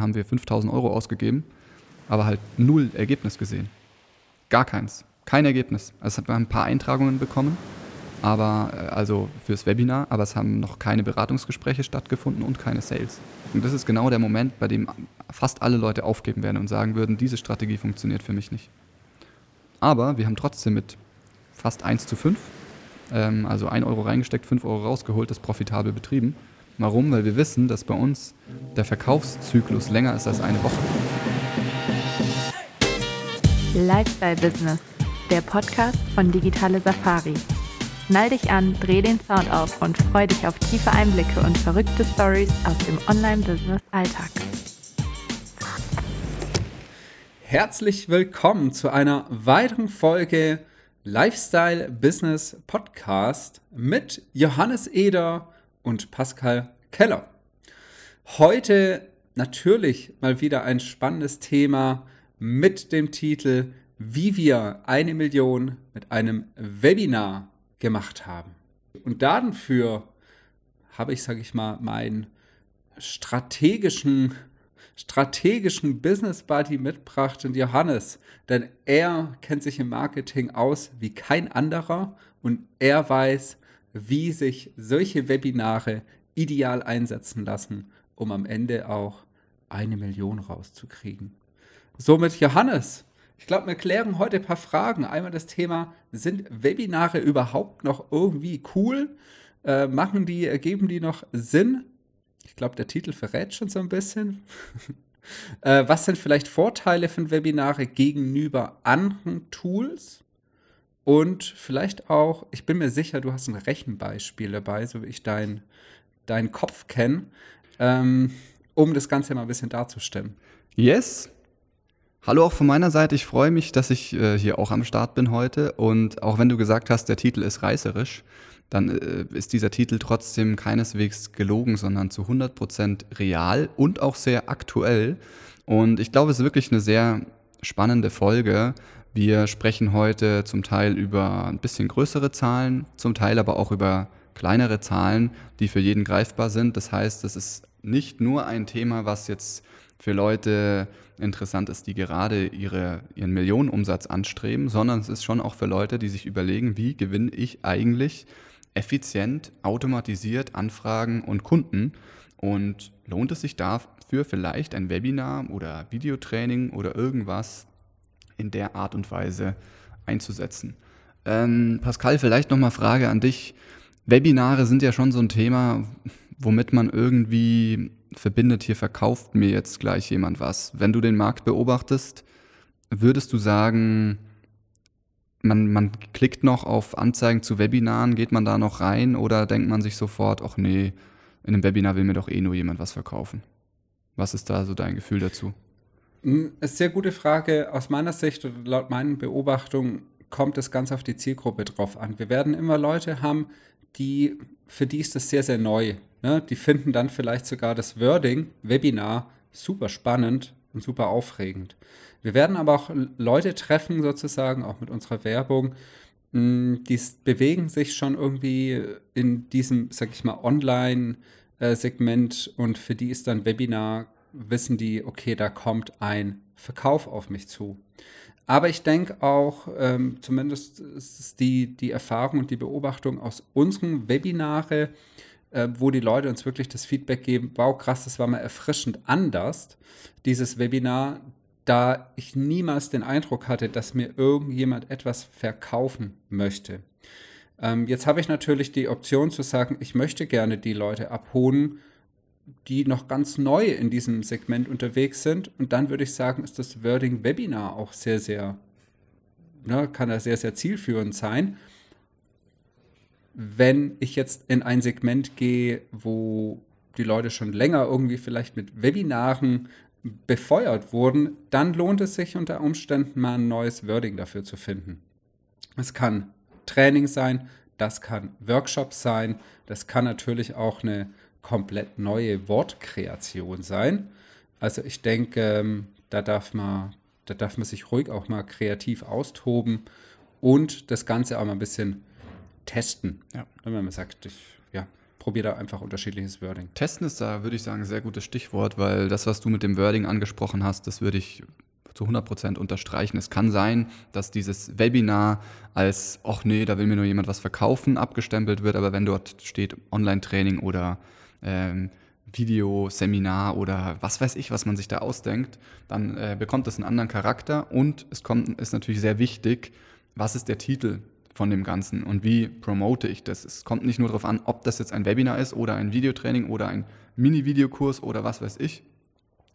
haben wir 5000 Euro ausgegeben, aber halt null Ergebnis gesehen. Gar keins. Kein Ergebnis. Also es hat ein paar Eintragungen bekommen, aber äh, also fürs Webinar, aber es haben noch keine Beratungsgespräche stattgefunden und keine Sales. Und das ist genau der Moment, bei dem fast alle Leute aufgeben werden und sagen würden, diese Strategie funktioniert für mich nicht. Aber wir haben trotzdem mit fast 1 zu 5, ähm, also 1 Euro reingesteckt, 5 Euro rausgeholt, das profitabel betrieben. Warum? Weil wir wissen, dass bei uns der Verkaufszyklus länger ist als eine Woche. Lifestyle Business, der Podcast von Digitale Safari. Schnall dich an, dreh den Sound auf und freu dich auf tiefe Einblicke und verrückte Stories aus dem Online-Business-Alltag. Herzlich willkommen zu einer weiteren Folge Lifestyle Business Podcast mit Johannes Eder und Pascal Keller. Heute natürlich mal wieder ein spannendes Thema mit dem Titel Wie wir eine Million mit einem Webinar gemacht haben. Und dafür habe ich, sage ich mal, meinen strategischen, strategischen Business Buddy mitgebracht, den Johannes. Denn er kennt sich im Marketing aus wie kein anderer und er weiß, wie sich solche Webinare ideal einsetzen lassen, um am Ende auch eine Million rauszukriegen. Somit Johannes, ich glaube, wir klären heute ein paar Fragen. Einmal das Thema, sind Webinare überhaupt noch irgendwie cool? Äh, machen die, ergeben die noch Sinn? Ich glaube, der Titel verrät schon so ein bisschen. äh, was sind vielleicht Vorteile von Webinare gegenüber anderen Tools? Und vielleicht auch, ich bin mir sicher, du hast ein Rechenbeispiel dabei, so wie ich deinen dein Kopf kenne, ähm, um das Ganze mal ein bisschen darzustellen. Yes, Hallo auch von meiner Seite. Ich freue mich, dass ich äh, hier auch am Start bin heute. Und auch wenn du gesagt hast, der Titel ist reißerisch, dann äh, ist dieser Titel trotzdem keineswegs gelogen, sondern zu 100% real und auch sehr aktuell. Und ich glaube, es ist wirklich eine sehr spannende Folge. Wir sprechen heute zum Teil über ein bisschen größere Zahlen, zum Teil aber auch über kleinere Zahlen, die für jeden greifbar sind. Das heißt, es ist nicht nur ein Thema, was jetzt für Leute interessant ist, die gerade ihre, ihren Millionenumsatz anstreben, sondern es ist schon auch für Leute, die sich überlegen, wie gewinne ich eigentlich effizient, automatisiert Anfragen und Kunden und lohnt es sich dafür vielleicht ein Webinar oder Videotraining oder irgendwas in der Art und Weise einzusetzen. Ähm, Pascal, vielleicht nochmal Frage an dich. Webinare sind ja schon so ein Thema, womit man irgendwie verbindet, hier verkauft mir jetzt gleich jemand was. Wenn du den Markt beobachtest, würdest du sagen, man, man klickt noch auf Anzeigen zu Webinaren, geht man da noch rein oder denkt man sich sofort, ach nee, in einem Webinar will mir doch eh nur jemand was verkaufen? Was ist da so dein Gefühl dazu? Hm, eine sehr gute Frage. Aus meiner Sicht und laut meinen Beobachtungen kommt es ganz auf die Zielgruppe drauf an. Wir werden immer Leute haben, die, für die ist das sehr, sehr neu. Ne? Die finden dann vielleicht sogar das Wording, Webinar, super spannend und super aufregend. Wir werden aber auch Leute treffen, sozusagen, auch mit unserer Werbung, hm, die bewegen sich schon irgendwie in diesem, sag ich mal, Online-Segment und für die ist dann Webinar, wissen die, okay, da kommt ein Verkauf auf mich zu. Aber ich denke auch, ähm, zumindest ist die, die Erfahrung und die Beobachtung aus unseren Webinare, äh, wo die Leute uns wirklich das Feedback geben, wow, krass, das war mal erfrischend anders, dieses Webinar, da ich niemals den Eindruck hatte, dass mir irgendjemand etwas verkaufen möchte. Ähm, jetzt habe ich natürlich die Option zu sagen, ich möchte gerne die Leute abholen, die noch ganz neu in diesem Segment unterwegs sind. Und dann würde ich sagen, ist das Wording Webinar auch sehr, sehr, ne, kann da sehr, sehr zielführend sein. Wenn ich jetzt in ein Segment gehe, wo die Leute schon länger irgendwie vielleicht mit Webinaren befeuert wurden, dann lohnt es sich unter Umständen mal ein neues Wording dafür zu finden. Es kann Training sein, das kann Workshop sein, das kann natürlich auch eine komplett neue Wortkreation sein. Also ich denke, ähm, da darf man, da darf man sich ruhig auch mal kreativ austoben und das Ganze auch mal ein bisschen testen. Ja. Wenn man sagt, ich ja, probiere da einfach unterschiedliches Wording. Testen ist da, würde ich sagen, ein sehr gutes Stichwort, weil das, was du mit dem Wording angesprochen hast, das würde ich zu 100% unterstreichen. Es kann sein, dass dieses Webinar als, ach nee, da will mir nur jemand was verkaufen, abgestempelt wird, aber wenn dort steht Online-Training oder ähm, Videoseminar oder was weiß ich, was man sich da ausdenkt, dann äh, bekommt das einen anderen Charakter und es kommt, ist natürlich sehr wichtig, was ist der Titel von dem Ganzen und wie promote ich das. Es kommt nicht nur darauf an, ob das jetzt ein Webinar ist oder ein Videotraining oder ein Mini-Videokurs oder was weiß ich,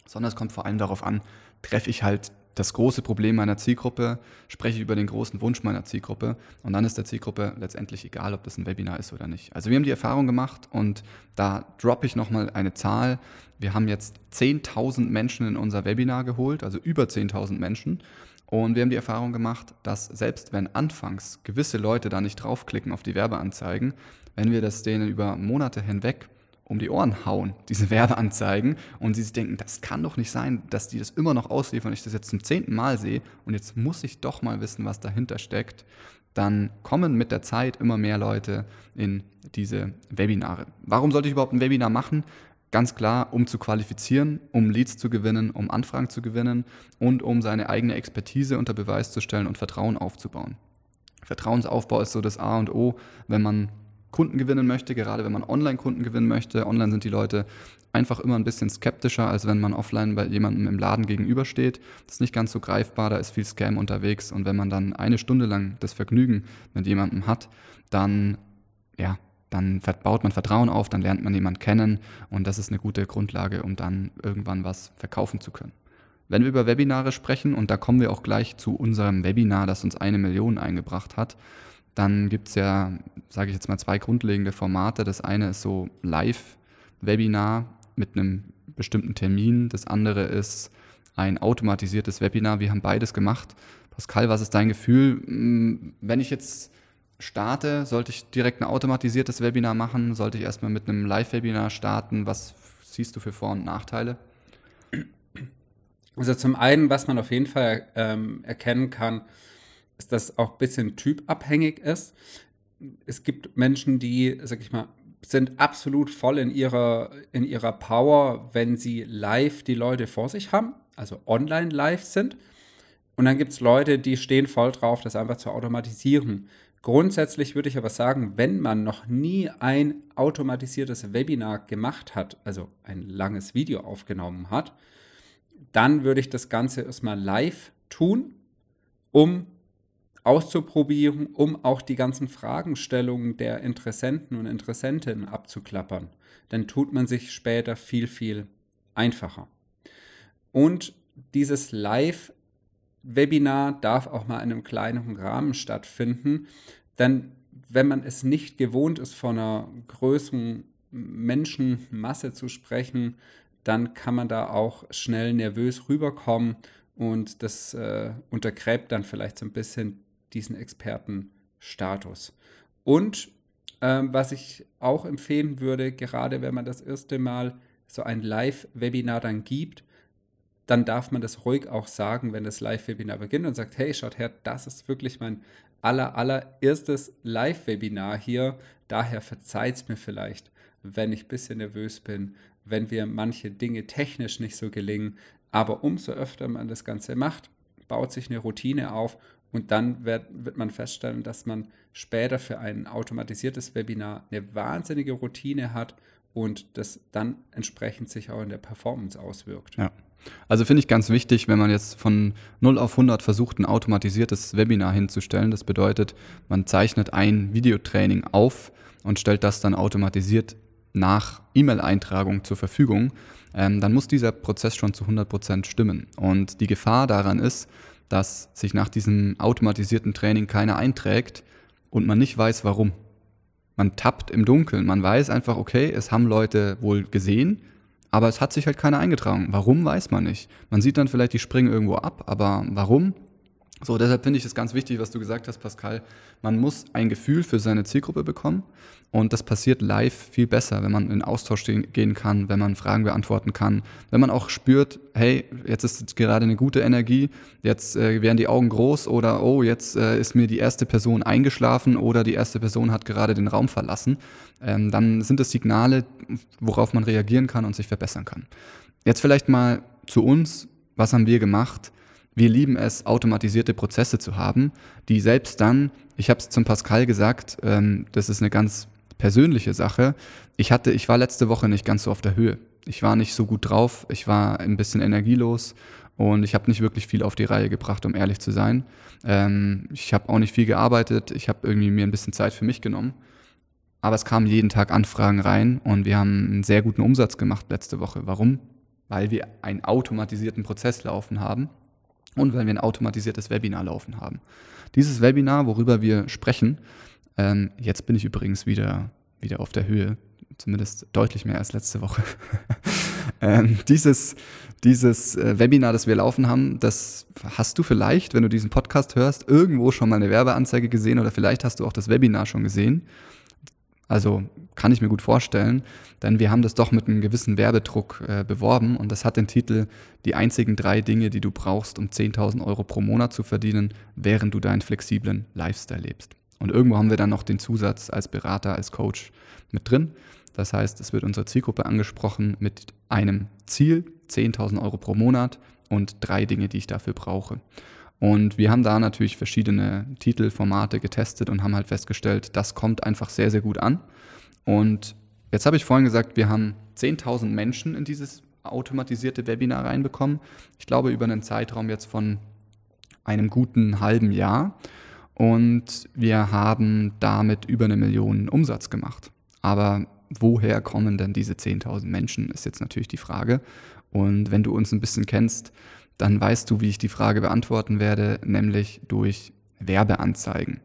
sondern es kommt vor allem darauf an, treffe ich halt das große Problem meiner Zielgruppe, spreche ich über den großen Wunsch meiner Zielgruppe und dann ist der Zielgruppe letztendlich egal, ob das ein Webinar ist oder nicht. Also wir haben die Erfahrung gemacht und da droppe ich nochmal eine Zahl. Wir haben jetzt 10.000 Menschen in unser Webinar geholt, also über 10.000 Menschen. Und wir haben die Erfahrung gemacht, dass selbst wenn anfangs gewisse Leute da nicht draufklicken auf die Werbeanzeigen, wenn wir das denen über Monate hinweg um die Ohren hauen, diese Werbeanzeigen, und sie sich denken, das kann doch nicht sein, dass die das immer noch ausliefern, ich das jetzt zum zehnten Mal sehe und jetzt muss ich doch mal wissen, was dahinter steckt, dann kommen mit der Zeit immer mehr Leute in diese Webinare. Warum sollte ich überhaupt ein Webinar machen? Ganz klar, um zu qualifizieren, um Leads zu gewinnen, um Anfragen zu gewinnen und um seine eigene Expertise unter Beweis zu stellen und Vertrauen aufzubauen. Vertrauensaufbau ist so das A und O, wenn man Kunden gewinnen möchte, gerade wenn man Online-Kunden gewinnen möchte. Online sind die Leute einfach immer ein bisschen skeptischer, als wenn man offline bei jemandem im Laden gegenübersteht. Das ist nicht ganz so greifbar, da ist viel Scam unterwegs und wenn man dann eine Stunde lang das Vergnügen mit jemandem hat, dann ja, dann baut man Vertrauen auf, dann lernt man jemanden kennen und das ist eine gute Grundlage, um dann irgendwann was verkaufen zu können. Wenn wir über Webinare sprechen, und da kommen wir auch gleich zu unserem Webinar, das uns eine Million eingebracht hat, dann gibt es ja, sage ich jetzt mal, zwei grundlegende Formate. Das eine ist so Live-Webinar mit einem bestimmten Termin. Das andere ist ein automatisiertes Webinar. Wir haben beides gemacht. Pascal, was ist dein Gefühl? Hm, wenn ich jetzt starte, sollte ich direkt ein automatisiertes Webinar machen? Sollte ich erstmal mit einem Live-Webinar starten? Was siehst du für Vor- und Nachteile? Also zum einen, was man auf jeden Fall ähm, erkennen kann, dass auch ein bisschen typabhängig ist. Es gibt Menschen, die, sag ich mal, sind absolut voll in ihrer, in ihrer Power, wenn sie live die Leute vor sich haben, also online live sind. Und dann gibt es Leute, die stehen voll drauf, das einfach zu automatisieren. Grundsätzlich würde ich aber sagen, wenn man noch nie ein automatisiertes Webinar gemacht hat, also ein langes Video aufgenommen hat, dann würde ich das Ganze erstmal live tun, um auszuprobieren, um auch die ganzen Fragestellungen der Interessenten und Interessentinnen abzuklappern. Dann tut man sich später viel, viel einfacher. Und dieses Live-Webinar darf auch mal in einem kleineren Rahmen stattfinden, denn wenn man es nicht gewohnt ist, von einer größeren Menschenmasse zu sprechen, dann kann man da auch schnell nervös rüberkommen und das äh, untergräbt dann vielleicht so ein bisschen diesen Expertenstatus. Und ähm, was ich auch empfehlen würde, gerade wenn man das erste Mal so ein Live-Webinar dann gibt, dann darf man das ruhig auch sagen, wenn das Live-Webinar beginnt und sagt, hey, schaut her, das ist wirklich mein aller, allererstes Live-Webinar hier. Daher verzeiht es mir vielleicht, wenn ich ein bisschen nervös bin, wenn wir manche Dinge technisch nicht so gelingen. Aber umso öfter man das Ganze macht, baut sich eine Routine auf und dann wird, wird man feststellen, dass man später für ein automatisiertes Webinar eine wahnsinnige Routine hat und das dann entsprechend sich auch in der Performance auswirkt. Ja. Also finde ich ganz wichtig, wenn man jetzt von 0 auf 100 versucht, ein automatisiertes Webinar hinzustellen. Das bedeutet, man zeichnet ein Videotraining auf und stellt das dann automatisiert nach E-Mail-Eintragung zur Verfügung. Ähm, dann muss dieser Prozess schon zu 100 Prozent stimmen. Und die Gefahr daran ist, dass sich nach diesem automatisierten Training keiner einträgt und man nicht weiß, warum. Man tappt im Dunkeln. Man weiß einfach, okay, es haben Leute wohl gesehen, aber es hat sich halt keiner eingetragen. Warum weiß man nicht. Man sieht dann vielleicht, die springen irgendwo ab, aber warum? So, deshalb finde ich es ganz wichtig, was du gesagt hast, Pascal. Man muss ein Gefühl für seine Zielgruppe bekommen und das passiert live viel besser, wenn man in Austausch gehen kann, wenn man Fragen beantworten kann, wenn man auch spürt, hey, jetzt ist gerade eine gute Energie, jetzt äh, werden die Augen groß oder oh, jetzt äh, ist mir die erste Person eingeschlafen oder die erste Person hat gerade den Raum verlassen. Ähm, dann sind das Signale, worauf man reagieren kann und sich verbessern kann. Jetzt vielleicht mal zu uns, was haben wir gemacht? Wir lieben es, automatisierte Prozesse zu haben, die selbst dann, ich habe es zum Pascal gesagt, ähm, das ist eine ganz persönliche Sache. Ich hatte, ich war letzte Woche nicht ganz so auf der Höhe. Ich war nicht so gut drauf, ich war ein bisschen energielos und ich habe nicht wirklich viel auf die Reihe gebracht, um ehrlich zu sein. Ähm, ich habe auch nicht viel gearbeitet, ich habe irgendwie mir ein bisschen Zeit für mich genommen. Aber es kamen jeden Tag Anfragen rein und wir haben einen sehr guten Umsatz gemacht letzte Woche. Warum? Weil wir einen automatisierten Prozess laufen haben und weil wir ein automatisiertes Webinar laufen haben. Dieses Webinar, worüber wir sprechen, ähm, jetzt bin ich übrigens wieder, wieder auf der Höhe, zumindest deutlich mehr als letzte Woche. ähm, dieses dieses äh, Webinar, das wir laufen haben, das hast du vielleicht, wenn du diesen Podcast hörst, irgendwo schon mal eine Werbeanzeige gesehen oder vielleicht hast du auch das Webinar schon gesehen. Also kann ich mir gut vorstellen, denn wir haben das doch mit einem gewissen Werbedruck äh, beworben und das hat den Titel Die einzigen drei Dinge, die du brauchst, um 10.000 Euro pro Monat zu verdienen, während du deinen flexiblen Lifestyle lebst. Und irgendwo haben wir dann noch den Zusatz als Berater, als Coach mit drin. Das heißt, es wird unsere Zielgruppe angesprochen mit einem Ziel, 10.000 Euro pro Monat und drei Dinge, die ich dafür brauche. Und wir haben da natürlich verschiedene Titelformate getestet und haben halt festgestellt, das kommt einfach sehr, sehr gut an. Und jetzt habe ich vorhin gesagt, wir haben 10.000 Menschen in dieses automatisierte Webinar reinbekommen. Ich glaube über einen Zeitraum jetzt von einem guten halben Jahr. Und wir haben damit über eine Million Umsatz gemacht. Aber woher kommen denn diese 10.000 Menschen, ist jetzt natürlich die Frage. Und wenn du uns ein bisschen kennst, dann weißt du, wie ich die Frage beantworten werde, nämlich durch Werbeanzeigen.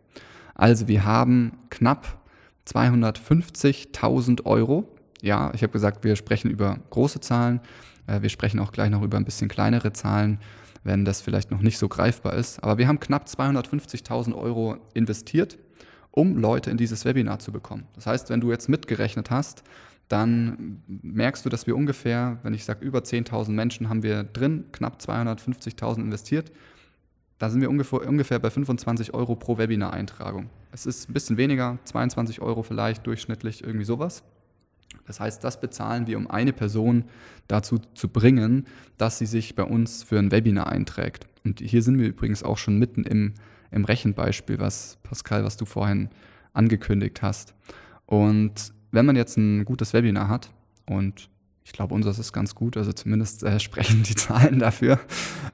Also wir haben knapp 250.000 Euro. Ja, ich habe gesagt, wir sprechen über große Zahlen. Äh, wir sprechen auch gleich noch über ein bisschen kleinere Zahlen, wenn das vielleicht noch nicht so greifbar ist. Aber wir haben knapp 250.000 Euro investiert, um Leute in dieses Webinar zu bekommen. Das heißt, wenn du jetzt mitgerechnet hast, dann merkst du, dass wir ungefähr, wenn ich sage über 10.000 Menschen haben wir drin, knapp 250.000 investiert. Da sind wir ungefähr, ungefähr bei 25 Euro pro Webinar-Eintragung. Es ist ein bisschen weniger, 22 Euro vielleicht durchschnittlich, irgendwie sowas. Das heißt, das bezahlen wir, um eine Person dazu zu bringen, dass sie sich bei uns für ein Webinar einträgt. Und hier sind wir übrigens auch schon mitten im, im Rechenbeispiel, was Pascal, was du vorhin angekündigt hast. Und wenn man jetzt ein gutes Webinar hat und ich glaube, unseres ist ganz gut, also zumindest äh, sprechen die Zahlen dafür.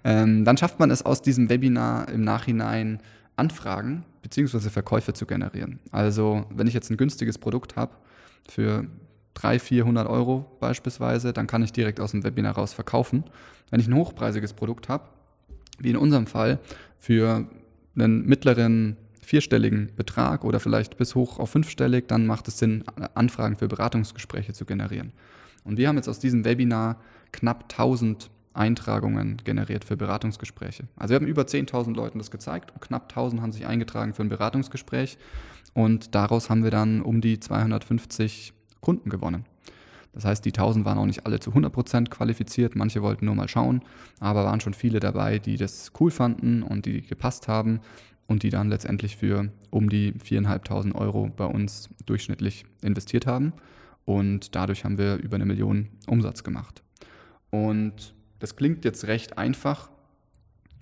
Ähm, dann schafft man es aus diesem Webinar im Nachhinein Anfragen bzw. Verkäufe zu generieren. Also wenn ich jetzt ein günstiges Produkt habe für 300, 400 Euro beispielsweise, dann kann ich direkt aus dem Webinar raus verkaufen. Wenn ich ein hochpreisiges Produkt habe, wie in unserem Fall, für einen mittleren vierstelligen Betrag oder vielleicht bis hoch auf fünfstellig, dann macht es Sinn, Anfragen für Beratungsgespräche zu generieren. Und wir haben jetzt aus diesem Webinar knapp 1000 Eintragungen generiert für Beratungsgespräche. Also wir haben über 10.000 Leuten das gezeigt und knapp 1000 haben sich eingetragen für ein Beratungsgespräch und daraus haben wir dann um die 250 Kunden gewonnen. Das heißt, die 1000 waren auch nicht alle zu 100% qualifiziert, manche wollten nur mal schauen, aber waren schon viele dabei, die das cool fanden und die gepasst haben und die dann letztendlich für um die 4.500 Euro bei uns durchschnittlich investiert haben. Und dadurch haben wir über eine Million Umsatz gemacht. Und das klingt jetzt recht einfach,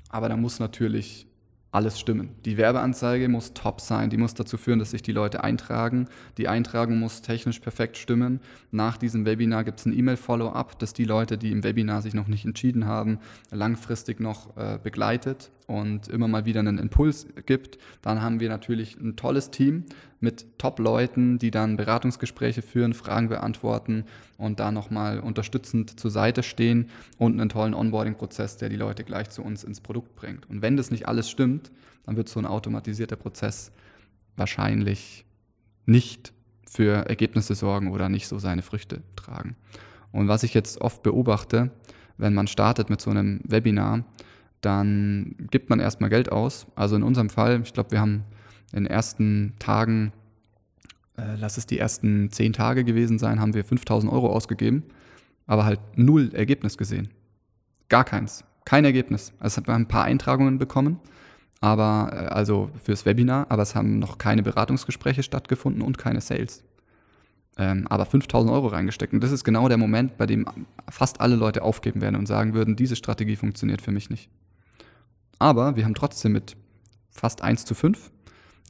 aber da muss natürlich alles stimmen. Die Werbeanzeige muss top sein, die muss dazu führen, dass sich die Leute eintragen. Die Eintragung muss technisch perfekt stimmen. Nach diesem Webinar gibt es ein E-Mail-Follow-up, dass die Leute, die im Webinar sich noch nicht entschieden haben, langfristig noch äh, begleitet und immer mal wieder einen Impuls gibt. Dann haben wir natürlich ein tolles Team mit Top-Leuten, die dann Beratungsgespräche führen, Fragen beantworten und da nochmal unterstützend zur Seite stehen und einen tollen Onboarding-Prozess, der die Leute gleich zu uns ins Produkt bringt. Und wenn das nicht alles stimmt, dann wird so ein automatisierter Prozess wahrscheinlich nicht für Ergebnisse sorgen oder nicht so seine Früchte tragen. Und was ich jetzt oft beobachte, wenn man startet mit so einem Webinar, dann gibt man erstmal Geld aus. Also in unserem Fall, ich glaube, wir haben in den ersten Tagen, äh, lass es die ersten zehn Tage gewesen sein, haben wir 5000 Euro ausgegeben, aber halt null Ergebnis gesehen. Gar keins. Kein Ergebnis. Also wir haben ein paar Eintragungen bekommen, aber äh, also fürs Webinar, aber es haben noch keine Beratungsgespräche stattgefunden und keine Sales. Ähm, aber 5000 Euro reingesteckt. Und das ist genau der Moment, bei dem fast alle Leute aufgeben werden und sagen würden, diese Strategie funktioniert für mich nicht. Aber wir haben trotzdem mit fast 1 zu 5,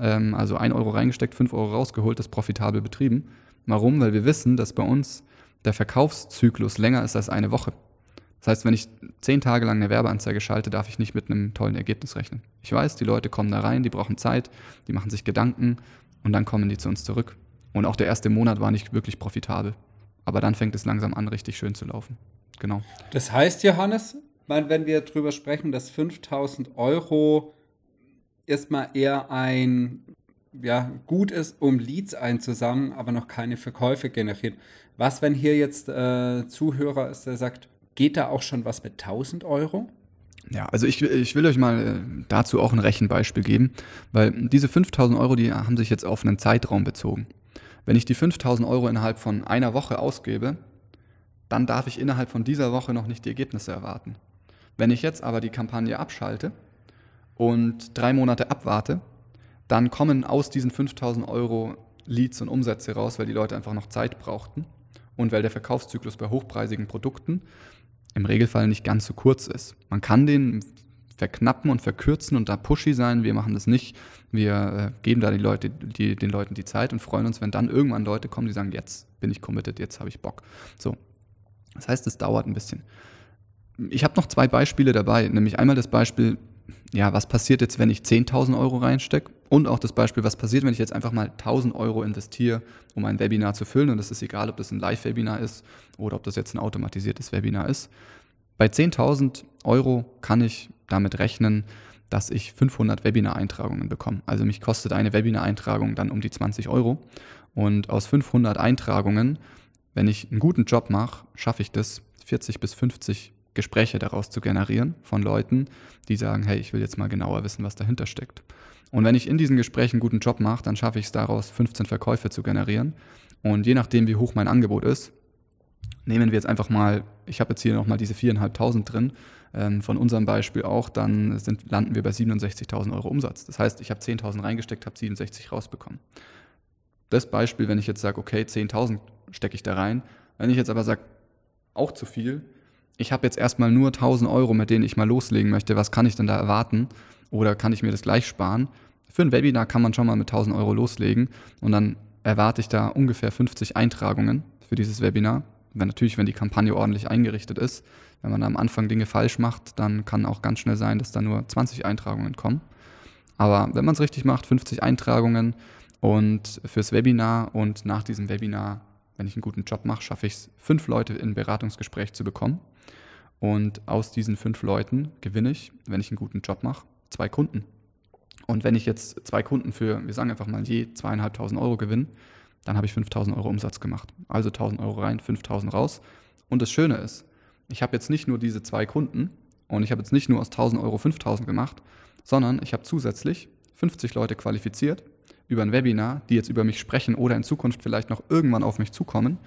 ähm, also 1 Euro reingesteckt, 5 Euro rausgeholt, das profitabel betrieben. Warum? Weil wir wissen, dass bei uns der Verkaufszyklus länger ist als eine Woche. Das heißt, wenn ich zehn Tage lang eine Werbeanzeige schalte, darf ich nicht mit einem tollen Ergebnis rechnen. Ich weiß, die Leute kommen da rein, die brauchen Zeit, die machen sich Gedanken und dann kommen die zu uns zurück. Und auch der erste Monat war nicht wirklich profitabel. Aber dann fängt es langsam an, richtig schön zu laufen. Genau. Das heißt, Johannes, wenn wir darüber sprechen, dass 5000 Euro erstmal eher ein ja, gut ist, um Leads einzusammeln, aber noch keine Verkäufe generiert. Was, wenn hier jetzt äh, Zuhörer ist, der sagt, geht da auch schon was mit 1000 Euro? Ja, also ich, ich will euch mal äh, dazu auch ein Rechenbeispiel geben, weil diese 5000 Euro, die haben sich jetzt auf einen Zeitraum bezogen. Wenn ich die 5000 Euro innerhalb von einer Woche ausgebe, dann darf ich innerhalb von dieser Woche noch nicht die Ergebnisse erwarten. Wenn ich jetzt aber die Kampagne abschalte und drei Monate abwarte, dann kommen aus diesen 5000 Euro Leads und Umsätze raus, weil die Leute einfach noch Zeit brauchten und weil der Verkaufszyklus bei hochpreisigen Produkten im Regelfall nicht ganz so kurz ist. Man kann den verknappen und verkürzen und da pushy sein. Wir machen das nicht. Wir äh, geben da die Leute, die, den Leuten die Zeit und freuen uns, wenn dann irgendwann Leute kommen, die sagen, jetzt bin ich committed, jetzt habe ich Bock. So. Das heißt, es dauert ein bisschen. Ich habe noch zwei Beispiele dabei, nämlich einmal das Beispiel, ja, was passiert jetzt, wenn ich 10.000 Euro reinstecke? Und auch das Beispiel, was passiert, wenn ich jetzt einfach mal 1.000 Euro investiere, um ein Webinar zu füllen. Und das ist egal, ob das ein Live-Webinar ist oder ob das jetzt ein automatisiertes Webinar ist. Bei 10.000 Euro kann ich damit rechnen, dass ich 500 Webinar-Eintragungen bekomme. Also mich kostet eine Webinar-Eintragung dann um die 20 Euro. Und aus 500 Eintragungen, wenn ich einen guten Job mache, schaffe ich das, 40 bis 50 Gespräche daraus zu generieren von Leuten, die sagen, hey, ich will jetzt mal genauer wissen, was dahinter steckt. Und wenn ich in diesen Gesprächen einen guten Job mache, dann schaffe ich es daraus, 15 Verkäufe zu generieren. Und je nachdem, wie hoch mein Angebot ist, nehmen wir jetzt einfach mal, ich habe jetzt hier nochmal diese 4.500 drin, ähm, von unserem Beispiel auch, dann sind, landen wir bei 67.000 Euro Umsatz. Das heißt, ich habe 10.000 reingesteckt, habe 67 rausbekommen. Das Beispiel, wenn ich jetzt sage, okay, 10.000 stecke ich da rein, wenn ich jetzt aber sage, auch zu viel, ich habe jetzt erstmal nur 1000 Euro, mit denen ich mal loslegen möchte, was kann ich denn da erwarten? Oder kann ich mir das gleich sparen? Für ein Webinar kann man schon mal mit 1000 Euro loslegen und dann erwarte ich da ungefähr 50 Eintragungen für dieses Webinar. Wenn natürlich, wenn die Kampagne ordentlich eingerichtet ist, wenn man am Anfang Dinge falsch macht, dann kann auch ganz schnell sein, dass da nur 20 Eintragungen kommen. Aber wenn man es richtig macht, 50 Eintragungen und fürs Webinar und nach diesem Webinar, wenn ich einen guten Job mache, schaffe ich es, fünf Leute in Beratungsgespräch zu bekommen. Und aus diesen fünf Leuten gewinne ich, wenn ich einen guten Job mache, zwei Kunden. Und wenn ich jetzt zwei Kunden für, wir sagen einfach mal, je zweieinhalbtausend Euro gewinne, dann habe ich 5000 Euro Umsatz gemacht. Also 1000 Euro rein, 5000 raus. Und das Schöne ist, ich habe jetzt nicht nur diese zwei Kunden und ich habe jetzt nicht nur aus 1000 Euro 5000 gemacht, sondern ich habe zusätzlich 50 Leute qualifiziert über ein Webinar, die jetzt über mich sprechen oder in Zukunft vielleicht noch irgendwann auf mich zukommen.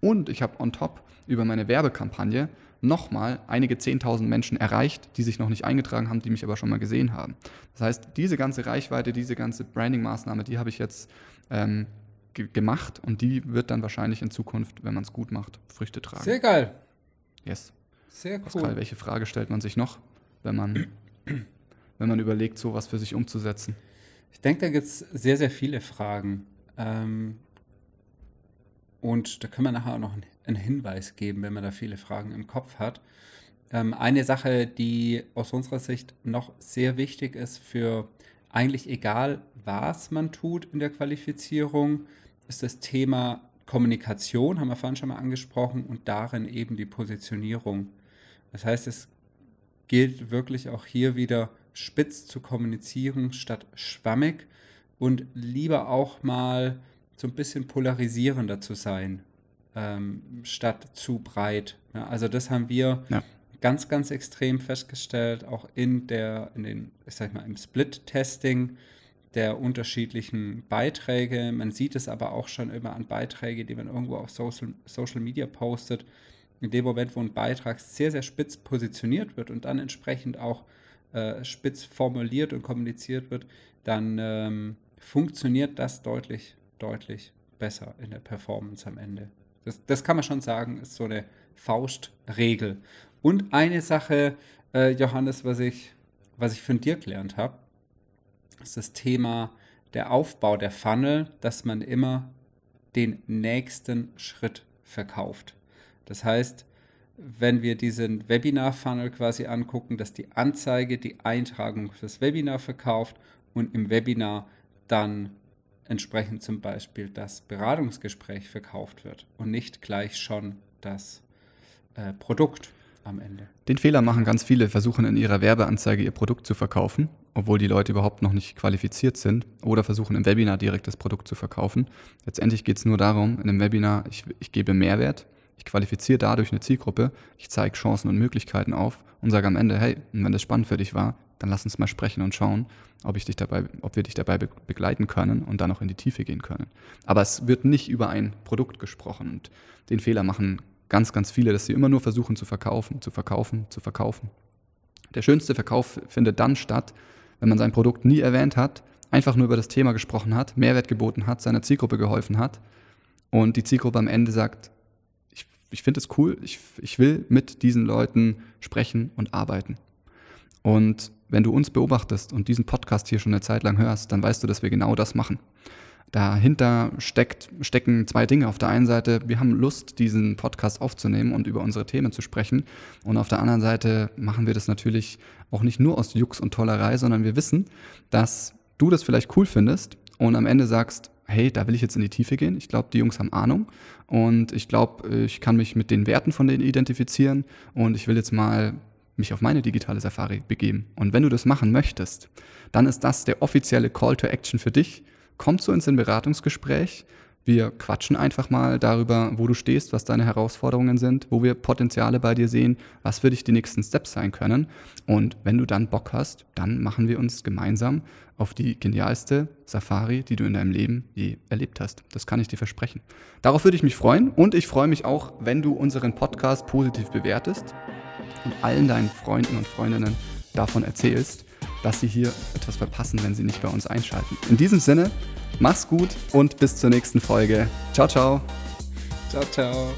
Und ich habe on top über meine Werbekampagne nochmal einige 10.000 Menschen erreicht, die sich noch nicht eingetragen haben, die mich aber schon mal gesehen haben. Das heißt, diese ganze Reichweite, diese ganze Branding-Maßnahme, die habe ich jetzt ähm, ge gemacht und die wird dann wahrscheinlich in Zukunft, wenn man es gut macht, Früchte tragen. Sehr geil. Yes. Sehr cool. Pascal, welche Frage stellt man sich noch, wenn man, wenn man überlegt, sowas für sich umzusetzen? Ich denke, da gibt es sehr, sehr viele Fragen. Ähm, und da können wir nachher noch einen Hinweis geben, wenn man da viele Fragen im Kopf hat. Ähm, eine Sache, die aus unserer Sicht noch sehr wichtig ist für eigentlich egal, was man tut in der Qualifizierung, ist das Thema Kommunikation, haben wir vorhin schon mal angesprochen, und darin eben die Positionierung. Das heißt, es gilt wirklich auch hier wieder spitz zu kommunizieren statt schwammig und lieber auch mal so ein bisschen polarisierender zu sein, ähm, statt zu breit. Ja, also das haben wir Ja. ganz, ganz extrem festgestellt, auch in der, in den, ich sag mal, im Split-Testing der unterschiedlichen Beiträge. Man sieht es aber auch schon immer an Beiträgen, die man irgendwo auf Social, Social Media postet. In dem Moment, wo ein Beitrag sehr, sehr spitz positioniert wird und dann entsprechend auch äh, spitz formuliert und kommuniziert wird, dann ähm, funktioniert das deutlich, deutlich besser in der Performance am Ende. Das, das kann man schon sagen, ist so eine Faustregel. Und eine Sache, äh, Johannes, was ich, was ich von dir gelernt habe, ist das Thema der Aufbau der Funnel, dass man immer den nächsten Schritt verkauft. Das heißt, wenn wir diesen Webinar-Funnel quasi angucken, dass die Anzeige die Eintragung fürs Webinar verkauft und im Webinar dann entsprechend zum Beispiel das Beratungsgespräch verkauft wird und nicht gleich schon das äh, Produkt am Ende. Den Fehler machen ganz viele, versuchen in ihrer Werbeanzeige ihr Produkt zu verkaufen, obwohl die Leute überhaupt noch nicht qualifiziert sind oder versuchen im Webinar direkt das Produkt zu verkaufen. Letztendlich geht es nur darum, in einem Webinar, ich, ich gebe Mehrwert, ich qualifiziere dadurch eine Zielgruppe, ich zeige Chancen und Möglichkeiten auf und sage am Ende, hey, wenn das spannend für dich war, dann lass uns mal sprechen und schauen, ob, ich dich dabei, ob wir dich dabei begleiten können und dann auch in die Tiefe gehen können. Aber es wird nicht über ein Produkt gesprochen und den Fehler machen ganz, ganz viele, dass sie immer nur versuchen zu verkaufen, zu verkaufen, zu verkaufen. Der schönste Verkauf findet dann statt, wenn man sein Produkt nie erwähnt hat, einfach nur über das Thema gesprochen hat, Mehrwert geboten hat, seiner Zielgruppe geholfen hat und die Zielgruppe am Ende sagt, ich finde es cool, ich, ich will mit diesen Leuten sprechen und arbeiten. Und wenn du uns beobachtest und diesen Podcast hier schon eine Zeit lang hörst, dann weißt du, dass wir genau das machen. Dahinter steckt, stecken zwei Dinge. Auf der einen Seite, wir haben Lust, diesen Podcast aufzunehmen und über unsere Themen zu sprechen. Und auf der anderen Seite machen wir das natürlich auch nicht nur aus Jux und Tollerei, sondern wir wissen, dass du das vielleicht cool findest und am Ende sagst, hey, da will ich jetzt in die Tiefe gehen. Ich glaube, die Jungs haben Ahnung und ich glaube, ich kann mich mit den Werten von denen identifizieren und ich will jetzt mal mich auf meine digitale Safari begeben. Und wenn du das machen möchtest, dann ist das der offizielle Call to Action für dich. Komm zu uns in Beratungsgespräch. Wir quatschen einfach mal darüber, wo du stehst, was deine Herausforderungen sind, wo wir Potenziale bei dir sehen, was für dich die nächsten Steps sein können. Und wenn du dann Bock hast, dann machen wir uns gemeinsam auf die genialste Safari, die du in deinem Leben je erlebt hast. Das kann ich dir versprechen. Darauf würde ich mich freuen und ich freue mich auch, wenn du unseren Podcast positiv bewertest und allen deinen Freunden und Freundinnen davon erzählst, dass sie hier etwas verpassen, wenn sie nicht bei uns einschalten. In diesem Sinne, mach's gut und bis zur nächsten Folge. Ciao, ciao. Ciao, ciao.